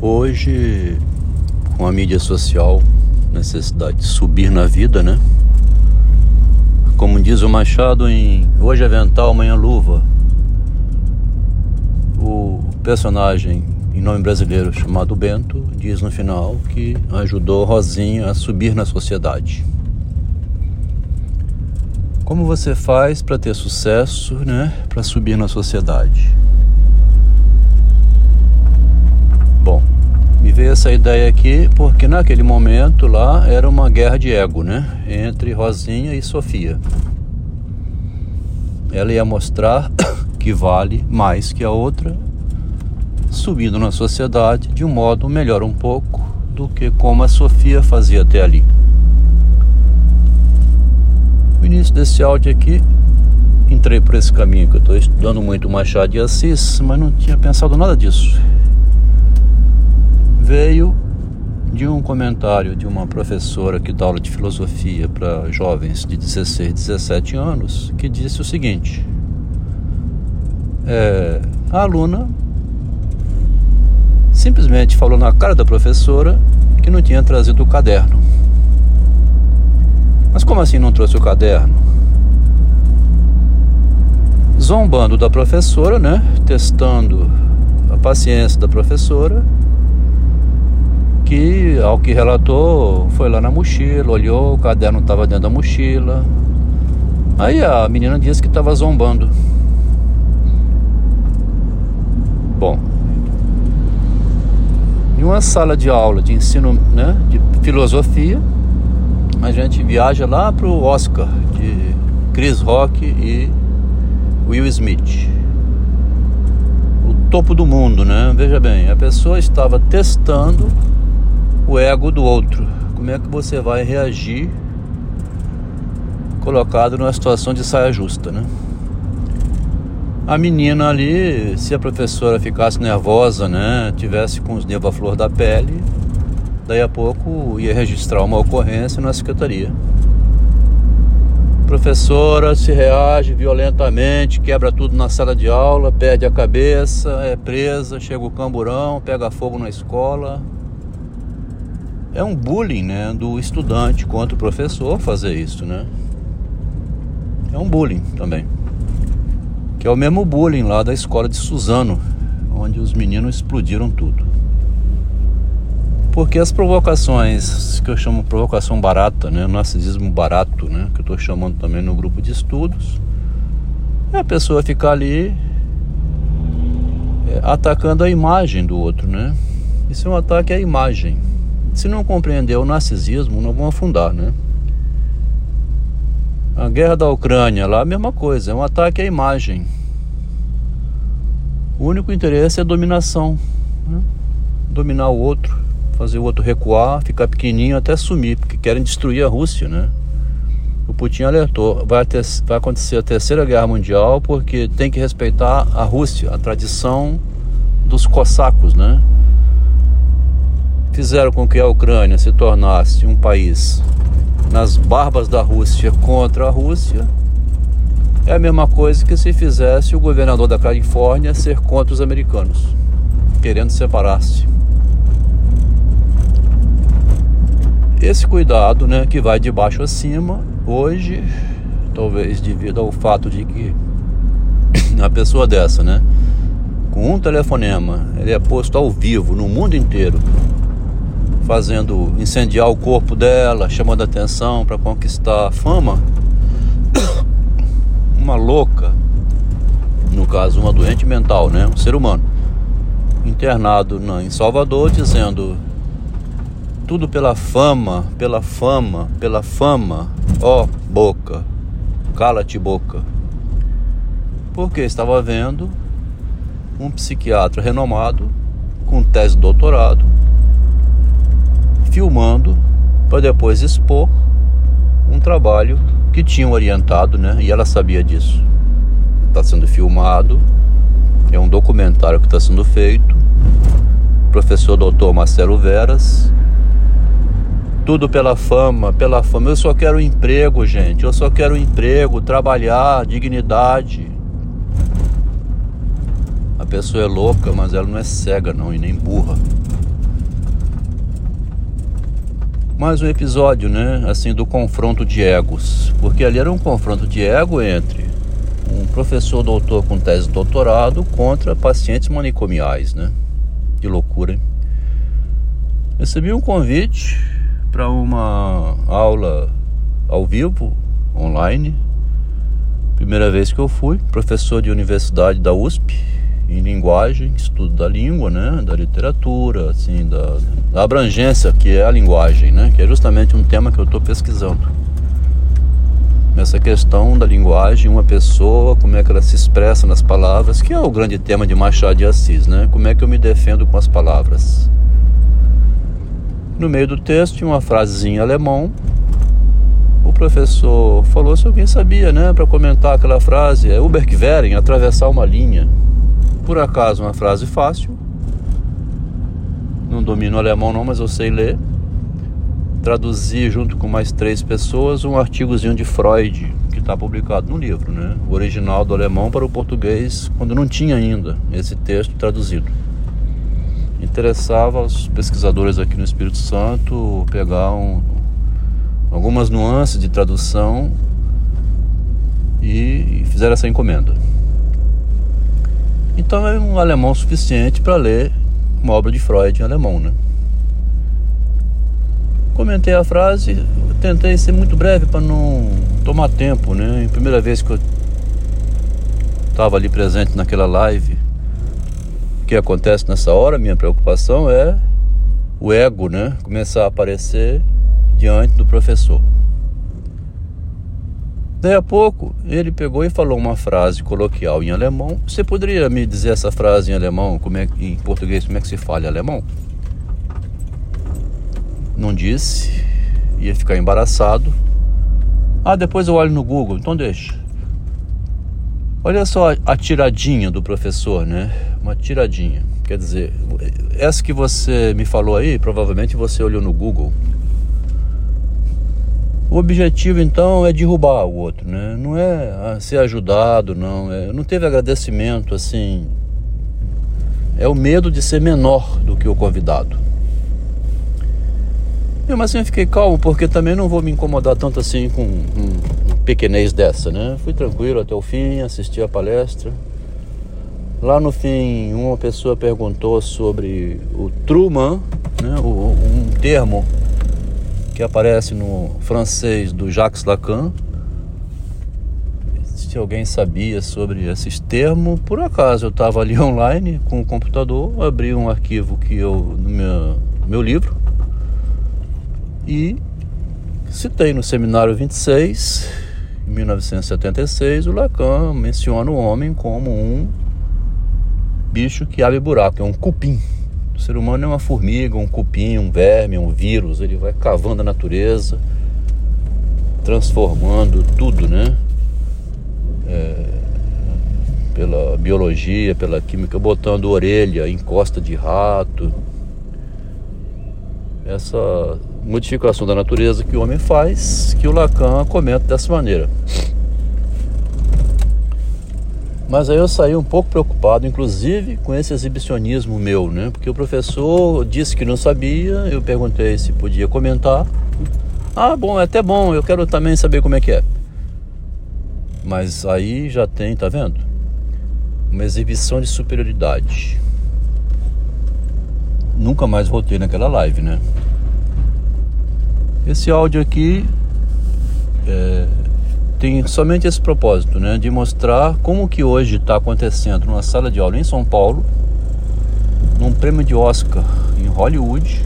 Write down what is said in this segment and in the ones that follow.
Hoje, com a mídia social, necessidade de subir na vida, né? Como diz o Machado em Hoje é Vental, Amanhã Luva, o personagem em nome brasileiro chamado Bento diz no final que ajudou Rosinha a subir na sociedade. Como você faz para ter sucesso, né? Para subir na sociedade? Me veio essa ideia aqui porque naquele momento lá era uma guerra de ego, né? Entre Rosinha e Sofia. Ela ia mostrar que vale mais que a outra, subindo na sociedade de um modo melhor um pouco do que como a Sofia fazia até ali. No início desse áudio aqui, entrei por esse caminho que eu estou estudando muito Machado de Assis, mas não tinha pensado nada disso veio de um comentário de uma professora que dá aula de filosofia para jovens de 16, 17 anos, que disse o seguinte: é, a aluna simplesmente falou na cara da professora que não tinha trazido o caderno. Mas como assim não trouxe o caderno? Zombando da professora, né? Testando a paciência da professora que, ao que relatou, foi lá na mochila, olhou, o caderno estava dentro da mochila. Aí a menina disse que estava zombando. Bom, em uma sala de aula de ensino né, de filosofia, a gente viaja lá para o Oscar de Chris Rock e Will Smith. O topo do mundo, né? Veja bem, a pessoa estava testando o ego do outro. Como é que você vai reagir colocado numa situação de saia justa, né? A menina ali, se a professora ficasse nervosa, né, tivesse com os nervos à flor da pele, daí a pouco ia registrar uma ocorrência na secretaria. Professora se reage violentamente, quebra tudo na sala de aula, perde a cabeça, é presa, chega o camburão, pega fogo na escola, é um bullying, né, do estudante contra o professor fazer isso, né? É um bullying também. Que é o mesmo bullying lá da escola de Suzano, onde os meninos explodiram tudo. Porque as provocações, que eu chamo provocação barata, né, narcisismo barato, né, que eu estou chamando também no grupo de estudos, é a pessoa ficar ali é, atacando a imagem do outro, né? Isso é um ataque à imagem. Se não compreender o narcisismo, não vão afundar, né? A guerra da Ucrânia lá, a mesma coisa, é um ataque à imagem. O único interesse é dominação, né? dominar o outro, fazer o outro recuar, ficar pequenininho até sumir, porque querem destruir a Rússia, né? O Putin alertou, vai, ter, vai acontecer a terceira guerra mundial porque tem que respeitar a Rússia, a tradição dos cossacos, né? Fizeram com que a Ucrânia se tornasse um país nas barbas da Rússia contra a Rússia, é a mesma coisa que se fizesse o governador da Califórnia ser contra os americanos, querendo separar-se. Esse cuidado, né, que vai de baixo a cima, hoje, talvez devido ao fato de que a pessoa dessa, né, com um telefonema, ele é posto ao vivo no mundo inteiro fazendo incendiar o corpo dela, chamando atenção para conquistar fama. Uma louca, no caso, uma doente mental, né? Um ser humano, internado na, em Salvador, dizendo tudo pela fama, pela fama, pela fama, ó oh, boca, cala-te boca. Porque estava vendo um psiquiatra renomado com tese de doutorado filmando para depois expor um trabalho que tinham orientado, né? E ela sabia disso. Está sendo filmado, é um documentário que está sendo feito. Professor Dr. Marcelo Veras. Tudo pela fama, pela fama. Eu só quero emprego, gente. Eu só quero emprego, trabalhar, dignidade. A pessoa é louca, mas ela não é cega não e nem burra. Mais um episódio, né, assim, do confronto de egos, porque ali era um confronto de ego entre um professor doutor com tese de doutorado contra pacientes manicomiais, né? Que loucura, hein? Recebi um convite para uma aula ao vivo, online. Primeira vez que eu fui, professor de universidade da USP, em linguagem, estudo da língua, né, da literatura, assim, da, da abrangência que é a linguagem, né, que é justamente um tema que eu estou pesquisando. Essa questão da linguagem, uma pessoa, como é que ela se expressa nas palavras, que é o grande tema de Machado de Assis, né? Como é que eu me defendo com as palavras? No meio do texto tinha uma frasezinha em alemão. O professor falou se alguém sabia, né, para comentar aquela frase, é Uberqueren, atravessar uma linha. Por acaso uma frase fácil. Não domino alemão não, mas eu sei ler. Traduzi junto com mais três pessoas um artigozinho de Freud que está publicado no livro, né? O original do alemão para o português, quando não tinha ainda esse texto traduzido interessava aos pesquisadores aqui no Espírito Santo pegar um, algumas nuances de tradução e, fizeram essa encomenda. Então é um alemão suficiente para ler uma obra de Freud em alemão, né? Comentei a frase, tentei ser muito breve para não tomar tempo, né? A primeira vez que eu estava ali presente naquela live, que acontece nessa hora, minha preocupação é o ego, né? Começar a aparecer diante do professor. Daí a pouco, ele pegou e falou uma frase coloquial em alemão. Você poderia me dizer essa frase em alemão, como é, em português, como é que se fala em alemão? Não disse, ia ficar embaraçado. Ah, depois eu olho no Google, então deixa. Olha só a tiradinha do professor, né? Uma tiradinha. Quer dizer, essa que você me falou aí, provavelmente você olhou no Google. O objetivo então é derrubar o outro, né? Não é ser ajudado, não. É, não teve agradecimento assim. É o medo de ser menor do que o convidado. Mesmo assim eu fiquei calmo, porque também não vou me incomodar tanto assim com um, pequenez dessa, né? Fui tranquilo até o fim, assisti a palestra. Lá no fim, uma pessoa perguntou sobre o Truman, né? O, um termo que aparece no francês do Jacques Lacan. Se alguém sabia sobre esses termos, por acaso eu estava ali online com o computador, abri um arquivo que eu no meu, meu livro e citei no seminário 26 em 1976, o Lacan menciona o homem como um bicho que abre buraco, é um cupim. O ser humano é uma formiga, um cupim, um verme, um vírus. Ele vai cavando a natureza, transformando tudo, né? É, pela biologia, pela química, botando orelha em costa de rato. Essa modificação da natureza que o homem faz, que o Lacan comenta dessa maneira. Mas aí eu saí um pouco preocupado, inclusive com esse exibicionismo meu, né? Porque o professor disse que não sabia, eu perguntei se podia comentar. Ah, bom, é até bom, eu quero também saber como é que é. Mas aí já tem, tá vendo? Uma exibição de superioridade. Nunca mais voltei naquela live, né? Esse áudio aqui é, tem somente esse propósito, né, de mostrar como que hoje está acontecendo numa sala de aula em São Paulo, num prêmio de Oscar em Hollywood,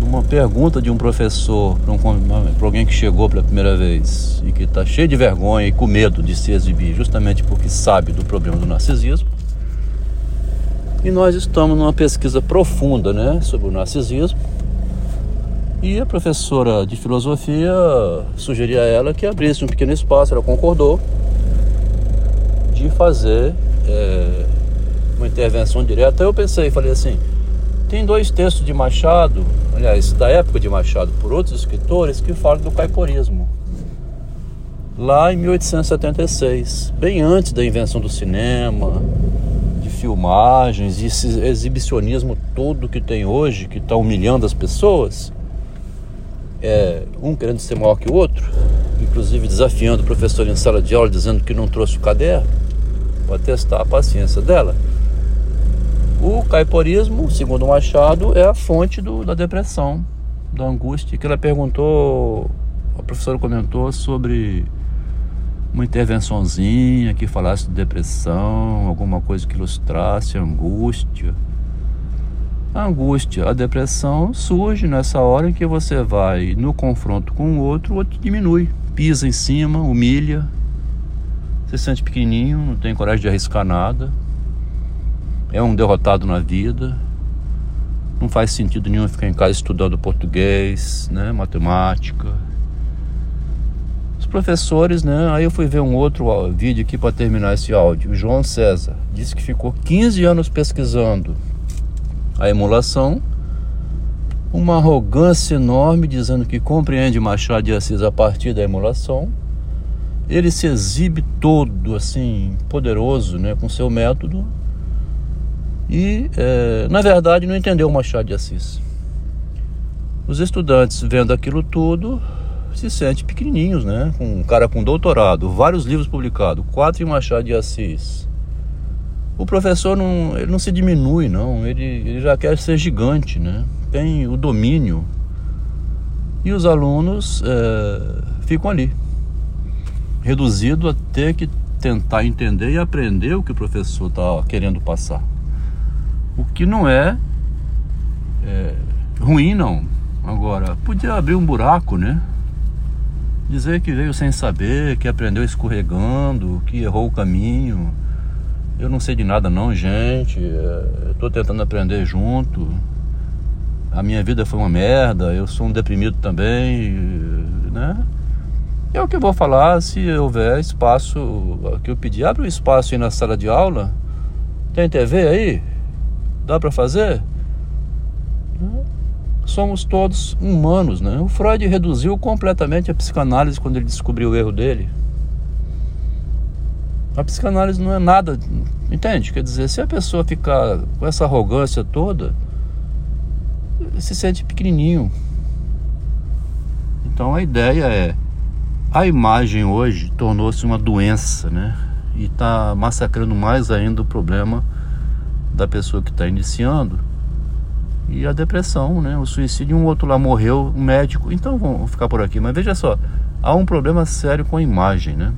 numa pergunta de um professor para um, alguém que chegou pela primeira vez e que está cheio de vergonha e com medo de se exibir, justamente porque sabe do problema do narcisismo. E nós estamos numa pesquisa profunda, né, sobre o narcisismo e a professora de filosofia sugeria a ela que abrisse um pequeno espaço, ela concordou de fazer é, uma intervenção direta. Eu pensei, falei assim, tem dois textos de Machado, aliás, da época de Machado, por outros escritores, que falam do caiporismo. Lá em 1876, bem antes da invenção do cinema, de filmagens, esse exibicionismo todo que tem hoje, que está humilhando as pessoas, é um querendo ser maior que o outro, inclusive desafiando o professor em sala de aula, dizendo que não trouxe o caderno, para testar a paciência dela. O caiporismo, segundo Machado, é a fonte do, da depressão, da angústia, que ela perguntou, a professora comentou sobre uma intervençãozinha que falasse de depressão, alguma coisa que ilustrasse angústia. A angústia, a depressão surge nessa hora em que você vai no confronto com o outro, o outro diminui, pisa em cima, humilha, se sente pequenininho, não tem coragem de arriscar nada, é um derrotado na vida, não faz sentido nenhum ficar em casa estudando português, né, matemática. Os professores, né, aí eu fui ver um outro vídeo aqui para terminar esse áudio. O João César disse que ficou 15 anos pesquisando a emulação, uma arrogância enorme dizendo que compreende Machado de Assis a partir da emulação. Ele se exibe todo assim, poderoso, né, com seu método. E, é, na verdade, não entendeu Machado de Assis. Os estudantes, vendo aquilo tudo, se sentem pequenininhos, né? Um cara com doutorado, vários livros publicados, quatro em Machado de Assis, o professor não, ele não se diminui, não. Ele, ele já quer ser gigante, né? Tem o domínio. E os alunos é, ficam ali, reduzido a ter que tentar entender e aprender o que o professor está querendo passar. O que não é, é ruim, não. Agora, podia abrir um buraco, né? Dizer que veio sem saber, que aprendeu escorregando, que errou o caminho eu não sei de nada não, gente. Estou tentando aprender junto. A minha vida foi uma merda, eu sou um deprimido também, né? É o que eu vou falar se houver espaço que eu pedi. Abre um espaço aí na sala de aula. Tem TV aí? Dá para fazer? Somos todos humanos, né? O Freud reduziu completamente a psicanálise quando ele descobriu o erro dele. A psicanálise não é nada, entende? Quer dizer, se a pessoa ficar com essa arrogância toda, se sente pequenininho. Então a ideia é, a imagem hoje tornou-se uma doença, né? E está massacrando mais ainda o problema da pessoa que está iniciando. E a depressão, né? O suicídio, um outro lá morreu, um médico. Então vamos ficar por aqui. Mas veja só, há um problema sério com a imagem, né?